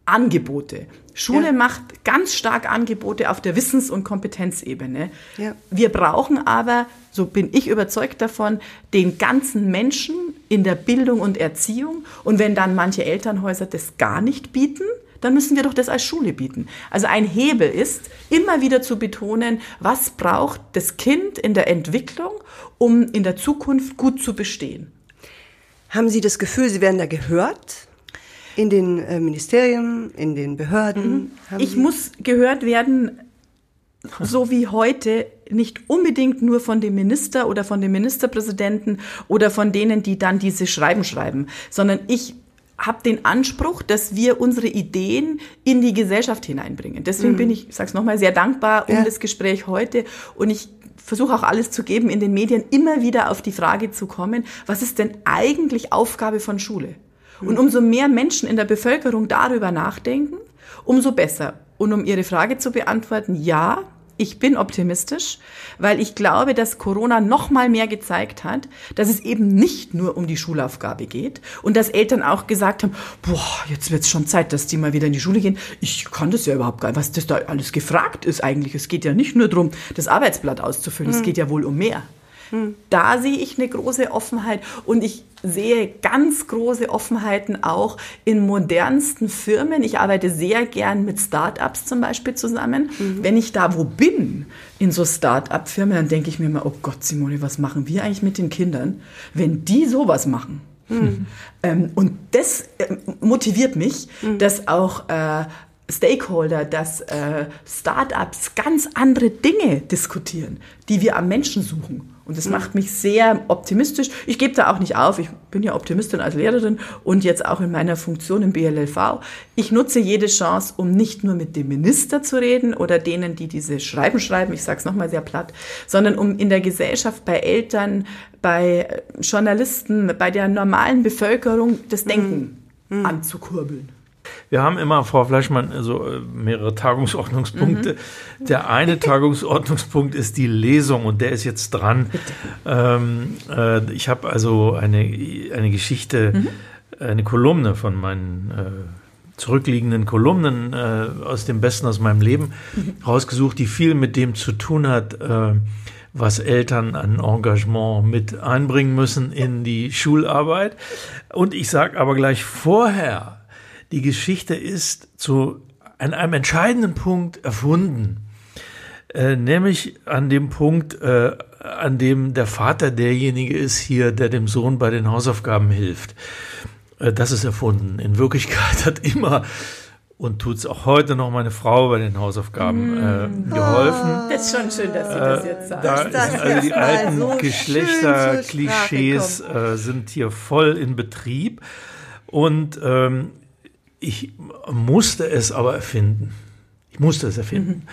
[SPEAKER 4] Angebote. Schule ja. macht ganz stark Angebote auf der Wissens- und Kompetenzebene. Ja. Wir brauchen aber, so bin ich überzeugt davon, den ganzen Menschen in der Bildung und Erziehung. Und wenn dann manche Elternhäuser das gar nicht bieten, dann müssen wir doch das als Schule bieten. Also ein Hebel ist, immer wieder zu betonen, was braucht das Kind in der Entwicklung, um in der Zukunft gut zu bestehen.
[SPEAKER 1] Haben Sie das Gefühl, Sie werden da gehört? In den äh, Ministerien, in den Behörden?
[SPEAKER 4] Mhm. Ich muss gehört werden, so wie heute nicht unbedingt nur von dem Minister oder von dem Ministerpräsidenten oder von denen, die dann diese Schreiben schreiben, sondern ich habe den Anspruch, dass wir unsere Ideen in die Gesellschaft hineinbringen. Deswegen mhm. bin ich, ich sage es nochmal, sehr dankbar um ja. das Gespräch heute und ich versuche auch alles zu geben, in den Medien immer wieder auf die Frage zu kommen, was ist denn eigentlich Aufgabe von Schule? Und umso mehr Menschen in der Bevölkerung darüber nachdenken, umso besser. Und um Ihre Frage zu beantworten, ja, ich bin optimistisch, weil ich glaube, dass Corona noch mal mehr gezeigt hat, dass es eben nicht nur um die Schulaufgabe geht und dass Eltern auch gesagt haben, boah, jetzt wird es schon Zeit, dass die mal wieder in die Schule gehen. Ich kann das ja überhaupt gar nicht, was das da alles gefragt ist eigentlich. Es geht ja nicht nur darum, das Arbeitsblatt auszufüllen, mhm. es geht ja wohl um mehr. Da sehe ich eine große Offenheit und ich sehe ganz große Offenheiten auch in modernsten Firmen. Ich arbeite sehr gern mit Startups zum Beispiel zusammen. Mhm. Wenn ich da wo bin, in so Start-up-Firmen, dann denke ich mir immer, oh Gott, Simone, was machen wir eigentlich mit den Kindern, wenn die sowas machen? Mhm. Ähm, und das äh, motiviert mich, mhm. dass auch äh, Stakeholder, dass äh, Startups ganz andere Dinge diskutieren, die wir am Menschen suchen. Und das macht mich sehr optimistisch. Ich gebe da auch nicht auf. Ich bin ja Optimistin als Lehrerin und jetzt auch in meiner Funktion im BLLV. Ich nutze jede Chance, um nicht nur mit dem Minister zu reden oder denen, die diese Schreiben schreiben, ich sage es nochmal sehr platt, sondern um in der Gesellschaft, bei Eltern, bei Journalisten, bei der normalen Bevölkerung das Denken mhm. anzukurbeln.
[SPEAKER 2] Wir haben immer, Frau Fleischmann, so äh, mehrere Tagungsordnungspunkte. Mhm. Der eine Tagungsordnungspunkt ist die Lesung und der ist jetzt dran. Ähm, äh, ich habe also eine, eine Geschichte, mhm. eine Kolumne von meinen äh, zurückliegenden Kolumnen äh, aus dem Besten aus meinem Leben mhm. rausgesucht, die viel mit dem zu tun hat, äh, was Eltern an Engagement mit einbringen müssen in die Schularbeit. Und ich sage aber gleich vorher, die Geschichte ist zu an einem entscheidenden Punkt erfunden, äh, nämlich an dem Punkt, äh, an dem der Vater derjenige ist hier, der dem Sohn bei den Hausaufgaben hilft. Äh, das ist erfunden. In Wirklichkeit hat immer und tut es auch heute noch meine Frau bei den Hausaufgaben äh, mm. geholfen.
[SPEAKER 4] Das ist schon schön, dass Sie das jetzt sagen.
[SPEAKER 2] Da sind also die alten so Geschlechterklischees äh, sind hier voll in Betrieb. Und ähm, ich musste es aber erfinden. Ich musste es erfinden.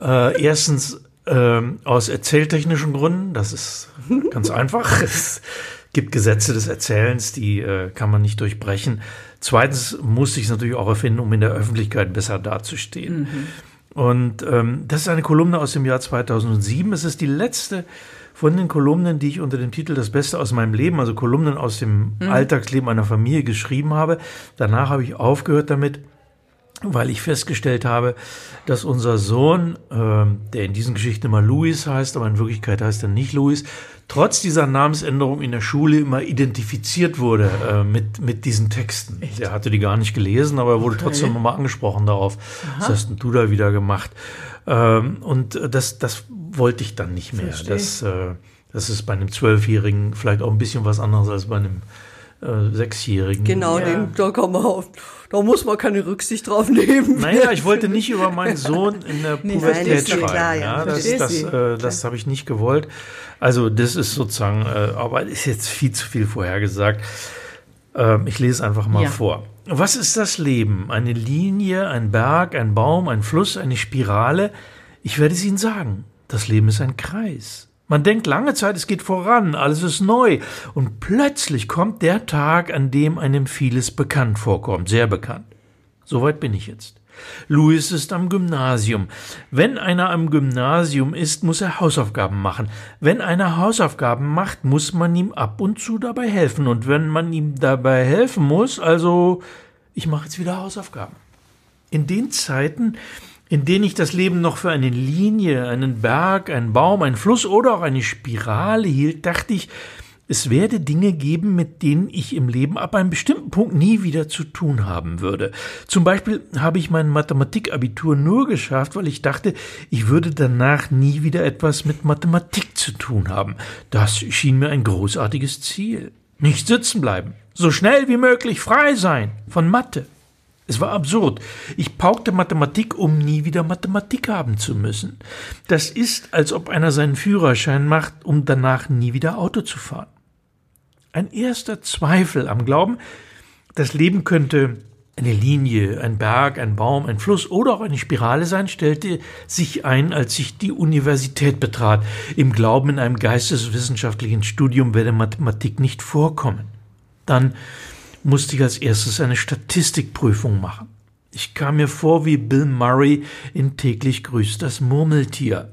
[SPEAKER 2] Mhm. Äh, erstens äh, aus erzähltechnischen Gründen, das ist ganz [laughs] einfach. Es gibt Gesetze des Erzählens, die äh, kann man nicht durchbrechen. Zweitens musste ich es natürlich auch erfinden, um in der Öffentlichkeit besser dazustehen. Mhm. Und ähm, das ist eine Kolumne aus dem Jahr 2007. Es ist die letzte von den Kolumnen, die ich unter dem Titel Das Beste aus meinem Leben, also Kolumnen aus dem mhm. Alltagsleben einer Familie geschrieben habe. Danach habe ich aufgehört damit, weil ich festgestellt habe, dass unser Sohn, äh, der in diesen Geschichten immer Louis heißt, aber in Wirklichkeit heißt er nicht Louis, trotz dieser Namensänderung in der Schule immer identifiziert wurde äh, mit, mit diesen Texten. Echt? Er hatte die gar nicht gelesen, aber er wurde okay. trotzdem nochmal angesprochen darauf. Aha. Was hast denn du da wieder gemacht? Ähm, und das, das wollte ich dann nicht mehr. Das, äh, das ist bei einem Zwölfjährigen vielleicht auch ein bisschen was anderes als bei einem äh, Sechsjährigen.
[SPEAKER 1] Genau, ja. den, da kann man auf, da muss man keine Rücksicht drauf nehmen.
[SPEAKER 2] Naja, ich wollte nicht über meinen Sohn in der [laughs] Pubertät Nein, schreiben. Klar, ja. ja das das, äh, das habe ich nicht gewollt. Also das ist sozusagen, äh, aber ist jetzt viel zu viel vorhergesagt. Ähm, ich lese einfach mal ja. vor. Was ist das Leben? Eine Linie, ein Berg, ein Baum, ein Fluss, eine Spirale? Ich werde es Ihnen sagen. Das Leben ist ein Kreis. Man denkt lange Zeit, es geht voran, alles ist neu. Und plötzlich kommt der Tag, an dem einem vieles bekannt vorkommt, sehr bekannt. Soweit bin ich jetzt. Louis ist am Gymnasium. Wenn einer am Gymnasium ist, muss er Hausaufgaben machen. Wenn einer Hausaufgaben macht, muss man ihm ab und zu dabei helfen. Und wenn man ihm dabei helfen muss, also ich mache jetzt wieder Hausaufgaben. In den Zeiten, in denen ich das Leben noch für eine Linie, einen Berg, einen Baum, einen Fluss oder auch eine Spirale hielt, dachte ich, es werde Dinge geben, mit denen ich im Leben ab einem bestimmten Punkt nie wieder zu tun haben würde. Zum Beispiel habe ich mein Mathematikabitur nur geschafft, weil ich dachte, ich würde danach nie wieder etwas mit Mathematik zu tun haben. Das schien mir ein großartiges Ziel. Nicht sitzen bleiben. So schnell wie möglich frei sein von Mathe. Es war absurd. Ich paukte Mathematik, um nie wieder Mathematik haben zu müssen. Das ist, als ob einer seinen Führerschein macht, um danach nie wieder Auto zu fahren. Ein erster Zweifel am Glauben, das Leben könnte eine Linie, ein Berg, ein Baum, ein Fluss oder auch eine Spirale sein, stellte sich ein, als ich die Universität betrat, im Glauben, in einem geisteswissenschaftlichen Studium werde Mathematik nicht vorkommen. Dann musste ich als erstes eine Statistikprüfung machen. Ich kam mir vor wie Bill Murray in täglich grüßt das Murmeltier.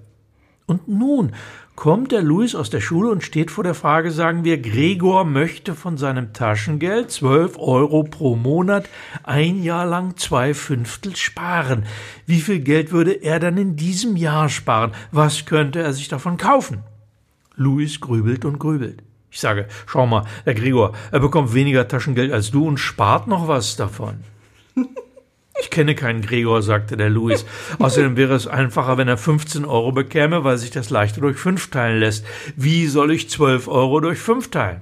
[SPEAKER 2] Und nun kommt der Louis aus der Schule und steht vor der Frage, sagen wir, Gregor möchte von seinem Taschengeld zwölf Euro pro Monat ein Jahr lang zwei Fünftel sparen. Wie viel Geld würde er dann in diesem Jahr sparen? Was könnte er sich davon kaufen? Louis grübelt und grübelt. Ich sage, schau mal, Herr Gregor, er bekommt weniger Taschengeld als du und spart noch was davon. [laughs] Ich kenne keinen Gregor, sagte der Louis. Außerdem wäre es einfacher, wenn er 15 Euro bekäme, weil sich das leichter durch fünf teilen lässt. Wie soll ich 12 Euro durch fünf teilen?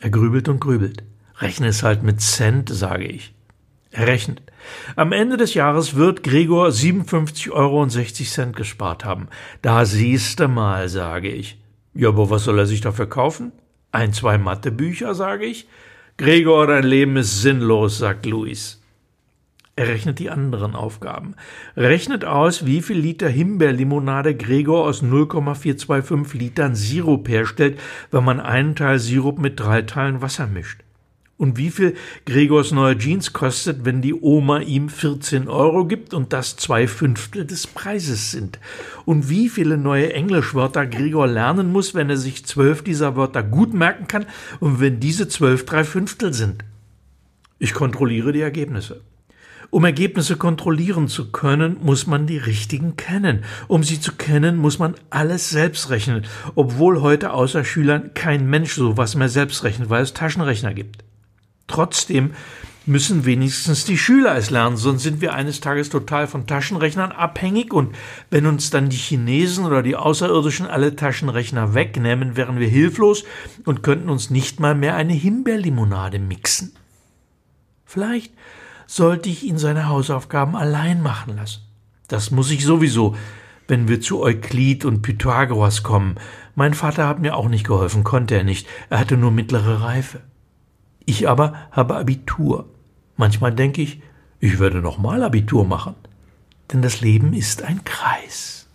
[SPEAKER 2] Er grübelt und grübelt. Rechne es halt mit Cent, sage ich. Er rechnet. Am Ende des Jahres wird Gregor 57,60 Euro gespart haben. Da siehste mal, sage ich. Ja, aber was soll er sich dafür kaufen? Ein, zwei Mathebücher, sage ich. Gregor, dein Leben ist sinnlos, sagt Luis. Er rechnet die anderen Aufgaben. Rechnet aus, wie viel Liter Himbeerlimonade Gregor aus 0,425 Litern Sirup herstellt, wenn man einen Teil Sirup mit drei Teilen Wasser mischt. Und wie viel Gregors neue Jeans kostet, wenn die Oma ihm 14 Euro gibt und das zwei Fünftel des Preises sind? Und wie viele neue Englischwörter Gregor lernen muss, wenn er sich zwölf dieser Wörter gut merken kann und wenn diese zwölf drei Fünftel sind? Ich kontrolliere die Ergebnisse. Um Ergebnisse kontrollieren zu können, muss man die richtigen kennen. Um sie zu kennen, muss man alles selbst rechnen, obwohl heute außer Schülern kein Mensch sowas mehr selbst rechnet, weil es Taschenrechner gibt. Trotzdem müssen wenigstens die Schüler es lernen, sonst sind wir eines Tages total von Taschenrechnern abhängig und wenn uns dann die Chinesen oder die Außerirdischen alle Taschenrechner wegnehmen, wären wir hilflos und könnten uns nicht mal mehr eine Himbeerlimonade mixen. Vielleicht sollte ich ihn seine Hausaufgaben allein machen lassen. Das muss ich sowieso, wenn wir zu Euklid und Pythagoras kommen. Mein Vater hat mir auch nicht geholfen, konnte er nicht, er hatte nur mittlere Reife. Ich aber habe Abitur. Manchmal denke ich, ich werde nochmal Abitur machen. Denn das Leben ist ein Kreis.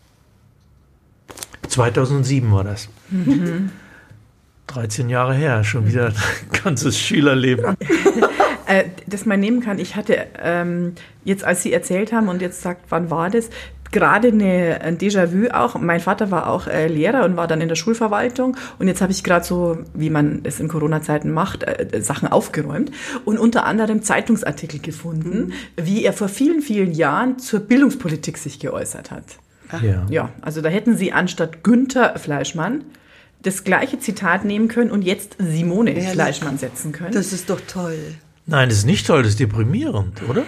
[SPEAKER 2] 2007 war das. Mhm. 13 Jahre her, schon wieder ein [laughs] ganzes Schülerleben. [laughs]
[SPEAKER 4] äh, das man nehmen kann, ich hatte ähm, jetzt, als Sie erzählt haben und jetzt sagt, wann war das, gerade eine, ein Déjà-vu auch. Mein Vater war auch äh, Lehrer und war dann in der Schulverwaltung. Und jetzt habe ich gerade so, wie man es in Corona-Zeiten macht, äh, Sachen aufgeräumt und unter anderem Zeitungsartikel gefunden, mhm. wie er vor vielen, vielen Jahren zur Bildungspolitik sich geäußert hat. Ja. ja, also da hätten Sie anstatt Günther Fleischmann das gleiche Zitat nehmen können und jetzt Simone Ehrlich? Fleischmann setzen können.
[SPEAKER 1] Das ist doch toll.
[SPEAKER 2] Nein, das ist nicht toll, das ist deprimierend, oder?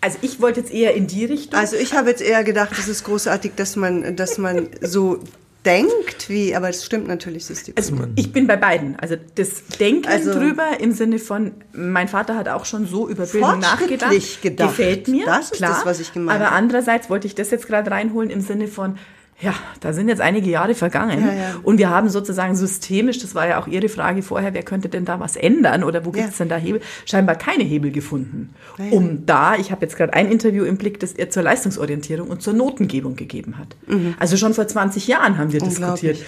[SPEAKER 4] Also ich wollte jetzt eher in die Richtung.
[SPEAKER 1] Also ich habe jetzt eher gedacht, es ist großartig, dass man, dass man so denkt, wie, aber es stimmt natürlich, es ist die
[SPEAKER 4] also Ich bin bei beiden. Also das Denken also, drüber im Sinne von, mein Vater hat auch schon so über Bildung nachgedacht.
[SPEAKER 1] Gedacht.
[SPEAKER 4] Gefällt mir.
[SPEAKER 1] Das ist klar. das, was ich gemeint
[SPEAKER 4] habe. Aber andererseits wollte ich das jetzt gerade reinholen im Sinne von, ja, da sind jetzt einige Jahre vergangen ja, ja. und wir haben sozusagen systemisch, das war ja auch Ihre Frage vorher, wer könnte denn da was ändern oder wo gibt es denn da Hebel, scheinbar keine Hebel gefunden, um da, ich habe jetzt gerade ein Interview im Blick, das er zur Leistungsorientierung und zur Notengebung gegeben hat. Mhm. Also schon vor 20 Jahren haben wir diskutiert,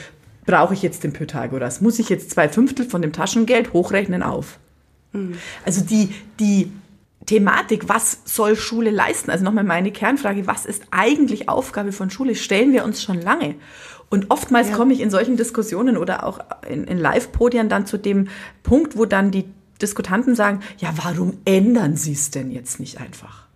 [SPEAKER 4] brauche ich jetzt den Pythagoras, muss ich jetzt zwei Fünftel von dem Taschengeld hochrechnen auf? Mhm. Also die, die Thematik, was soll Schule leisten? Also nochmal meine Kernfrage, was ist eigentlich Aufgabe von Schule? Stellen wir uns schon lange. Und oftmals ja. komme ich in solchen Diskussionen oder auch in, in Live-Podien dann zu dem Punkt, wo dann die Diskutanten sagen, ja, warum ändern Sie es denn jetzt nicht einfach?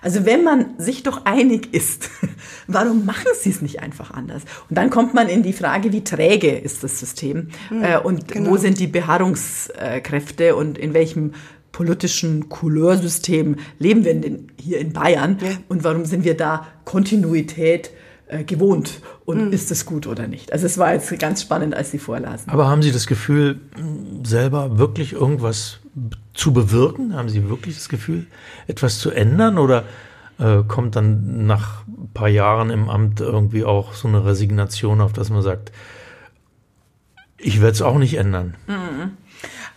[SPEAKER 4] Also wenn man sich doch einig ist, [laughs] warum machen Sie es nicht einfach anders? Und dann kommt man in die Frage, wie träge ist das System hm, äh, und genau. wo sind die Beharrungskräfte und in welchem politischen Couleursystem leben wir denn hier in Bayern ja. und warum sind wir da Kontinuität äh, gewohnt und mhm. ist es gut oder nicht? Also es war jetzt ganz spannend, als Sie vorlasen.
[SPEAKER 2] Aber haben Sie das Gefühl, selber wirklich irgendwas zu bewirken? Haben Sie wirklich das Gefühl, etwas zu ändern? Oder äh, kommt dann nach ein paar Jahren im Amt irgendwie auch so eine Resignation auf, dass man sagt, ich werde es auch nicht ändern?
[SPEAKER 4] Mhm.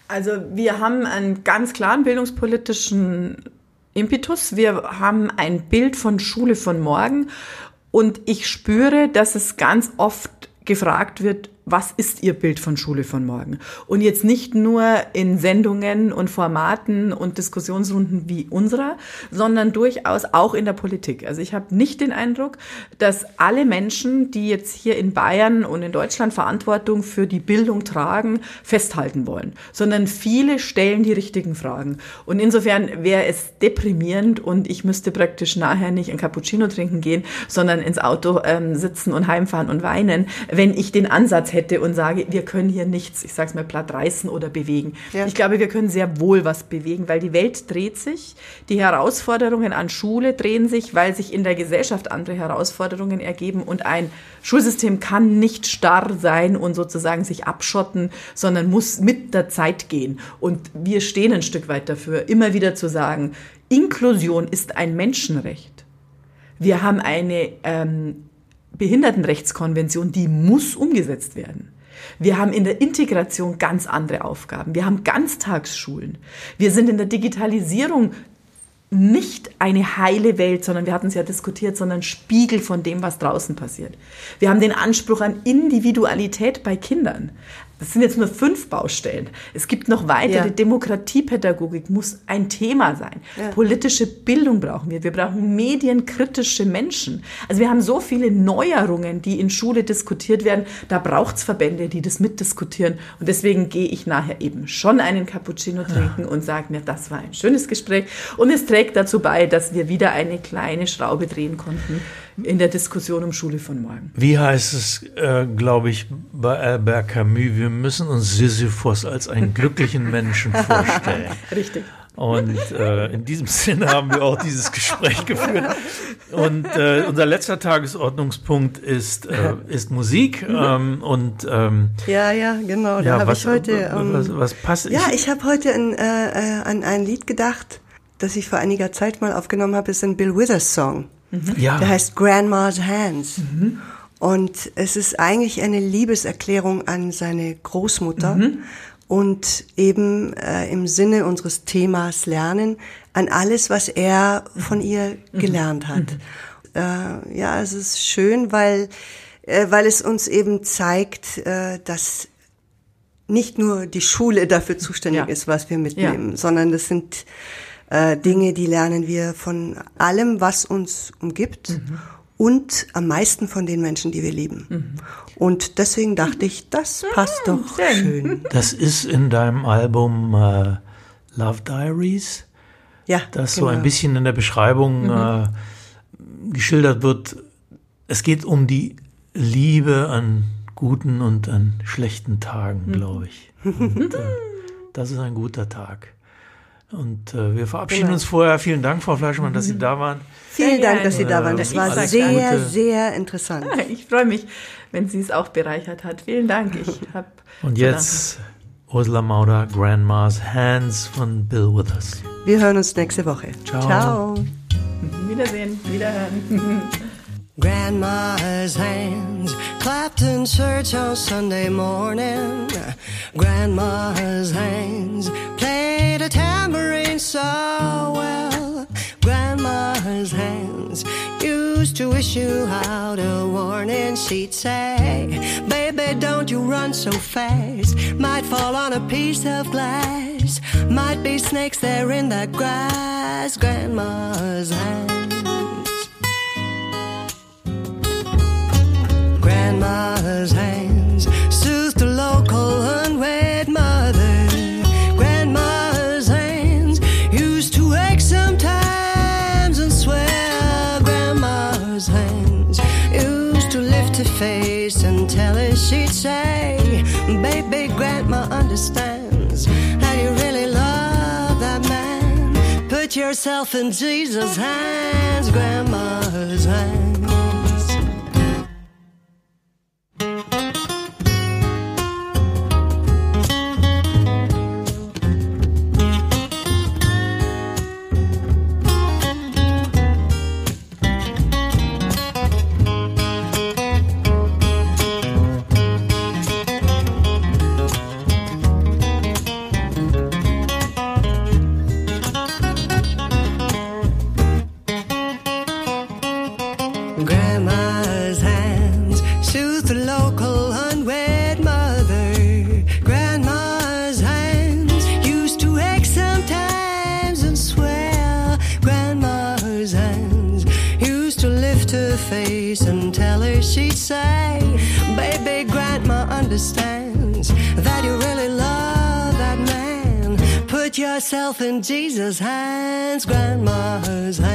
[SPEAKER 4] Also wir haben einen ganz klaren bildungspolitischen Impetus. Wir haben ein Bild von Schule von morgen und ich spüre, dass es ganz oft gefragt wird, was ist Ihr Bild von Schule von morgen? Und jetzt nicht nur in Sendungen und Formaten und Diskussionsrunden wie unserer, sondern durchaus auch in der Politik. Also ich habe nicht den Eindruck, dass alle Menschen, die jetzt hier in Bayern und in Deutschland Verantwortung für die Bildung tragen, festhalten wollen, sondern viele stellen die richtigen Fragen. Und insofern wäre es deprimierend und ich müsste praktisch nachher nicht ein Cappuccino trinken gehen, sondern ins Auto ähm, sitzen und heimfahren und weinen, wenn ich den Ansatz hätte und sage, wir können hier nichts, ich sage es mal platt, reißen oder bewegen. Ja. Ich glaube, wir können sehr wohl was bewegen, weil die Welt dreht sich, die Herausforderungen an Schule drehen sich, weil sich in der Gesellschaft andere Herausforderungen ergeben und ein Schulsystem kann nicht starr sein und sozusagen sich abschotten, sondern muss mit der Zeit gehen. Und wir stehen ein Stück weit dafür, immer wieder zu sagen, Inklusion ist ein Menschenrecht. Wir haben eine ähm, Behindertenrechtskonvention, die muss umgesetzt werden. Wir haben in der Integration ganz andere Aufgaben. Wir haben Ganztagsschulen. Wir sind in der Digitalisierung nicht eine heile Welt, sondern wir hatten es ja diskutiert, sondern Spiegel von dem, was draußen passiert. Wir haben den Anspruch an Individualität bei Kindern. Das sind jetzt nur fünf Baustellen. Es gibt noch weitere. Ja. Demokratiepädagogik muss ein Thema sein. Ja. Politische Bildung brauchen wir. Wir brauchen medienkritische Menschen. Also wir haben so viele Neuerungen, die in Schule diskutiert werden. Da braucht es Verbände, die das mitdiskutieren. Und deswegen gehe ich nachher eben schon einen Cappuccino trinken ja. und sage mir, das war ein schönes Gespräch. Und es trägt dazu bei, dass wir wieder eine kleine Schraube drehen konnten in der Diskussion um Schule von morgen.
[SPEAKER 2] Wie heißt es, äh, glaube ich, bei Albert Camus, wir müssen uns Sisyphus als einen [laughs] glücklichen Menschen vorstellen.
[SPEAKER 4] Richtig.
[SPEAKER 2] Und äh, in diesem Sinne haben wir auch dieses Gespräch geführt. Und äh, unser letzter Tagesordnungspunkt ist, äh, ist Musik. Mhm. Ähm, und ähm,
[SPEAKER 1] ja, ja, genau. Da ja, habe ich heute.
[SPEAKER 2] Ähm, was, was passt?
[SPEAKER 1] Ja, ich, ich habe heute an, äh, äh, an ein Lied gedacht, das ich vor einiger Zeit mal aufgenommen habe. Es ist ein Bill Withers Song. Mhm. Ja. Der heißt Grandma's Hands. Mhm. Und es ist eigentlich eine Liebeserklärung an seine Großmutter mhm. und eben äh, im Sinne unseres Themas Lernen an alles, was er von ihr mhm. gelernt hat. Mhm. Äh, ja, es ist schön, weil, äh, weil es uns eben zeigt, äh, dass nicht nur die Schule dafür zuständig ja. ist, was wir mitnehmen, ja. sondern das sind äh, Dinge, die lernen wir von allem, was uns umgibt. Mhm. Und am meisten von den Menschen, die wir lieben. Mhm. Und deswegen dachte ich, das passt mhm, doch schön.
[SPEAKER 2] Das ist in deinem Album äh, Love Diaries. Ja. Das genau. so ein bisschen in der Beschreibung mhm. äh, geschildert wird. Es geht um die Liebe an guten und an schlechten Tagen, mhm. glaube ich. Und, äh, [laughs] das ist ein guter Tag. Und äh, wir verabschieden genau. uns vorher. Vielen Dank, Frau Fleischmann, dass Sie mhm. da waren.
[SPEAKER 1] Vielen Dank, dass Sie da waren. Das war sehr, Gute. sehr interessant.
[SPEAKER 4] Ich freue mich, wenn sie es auch bereichert hat. Vielen Dank. Ich
[SPEAKER 2] hab Und jetzt Ursula Mauder, Grandma's Hands von Bill Withers.
[SPEAKER 1] Wir hören uns nächste Woche.
[SPEAKER 2] Ciao. Ciao.
[SPEAKER 4] Wiedersehen. Wiederhören. [laughs]
[SPEAKER 5] Grandma's hands clapped in church on Sunday morning. Grandma's hands a tambourine so well. Grandma's hands used to issue out a warning. She'd say, Baby, don't you run so fast. Might fall on a piece of glass. Might be snakes there in that grass. Grandma's hands. grandma's hands understands how you really love that man. Put yourself in Jesus' hands, Grandma's hands. In Jesus' hands, grandma's hands.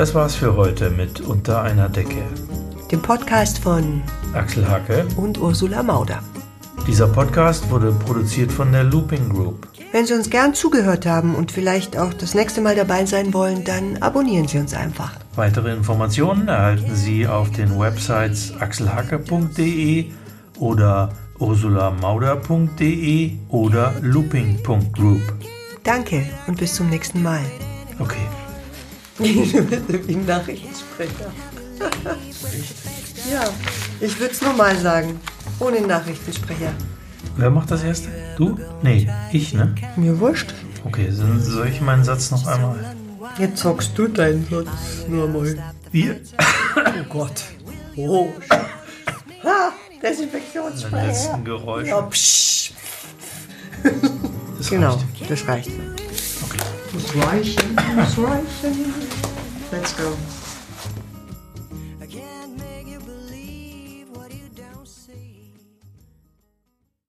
[SPEAKER 2] Das war's für heute mit Unter einer Decke.
[SPEAKER 1] Dem Podcast von
[SPEAKER 2] Axel Hacke.
[SPEAKER 1] und Ursula Mauder.
[SPEAKER 2] Dieser Podcast wurde produziert von der Looping Group.
[SPEAKER 1] Wenn Sie uns gern zugehört haben und vielleicht auch das nächste Mal dabei sein wollen, dann abonnieren Sie uns einfach.
[SPEAKER 2] Weitere Informationen erhalten Sie auf den Websites axelhacke.de oder ursulamauder.de oder looping.group.
[SPEAKER 1] Danke und bis zum nächsten Mal.
[SPEAKER 2] Okay.
[SPEAKER 1] Wie ein Nachrichtensprecher. ja, ich würde es nochmal sagen. Ohne Nachrichtensprecher.
[SPEAKER 2] Wer macht das erste? Du? Nee, ich, ne?
[SPEAKER 1] Mir wurscht.
[SPEAKER 2] Okay, dann soll ich meinen Satz noch einmal?
[SPEAKER 1] Jetzt sagst du deinen Satz nur mal.
[SPEAKER 2] Wir.
[SPEAKER 1] Oh Gott. Oh. Ha,
[SPEAKER 2] Den
[SPEAKER 1] Desinfektionssprecher.
[SPEAKER 2] letzten Geräusch.
[SPEAKER 1] Ja, Genau, das reicht.
[SPEAKER 2] Okay.
[SPEAKER 1] Das reichen, das reichen. Let's go.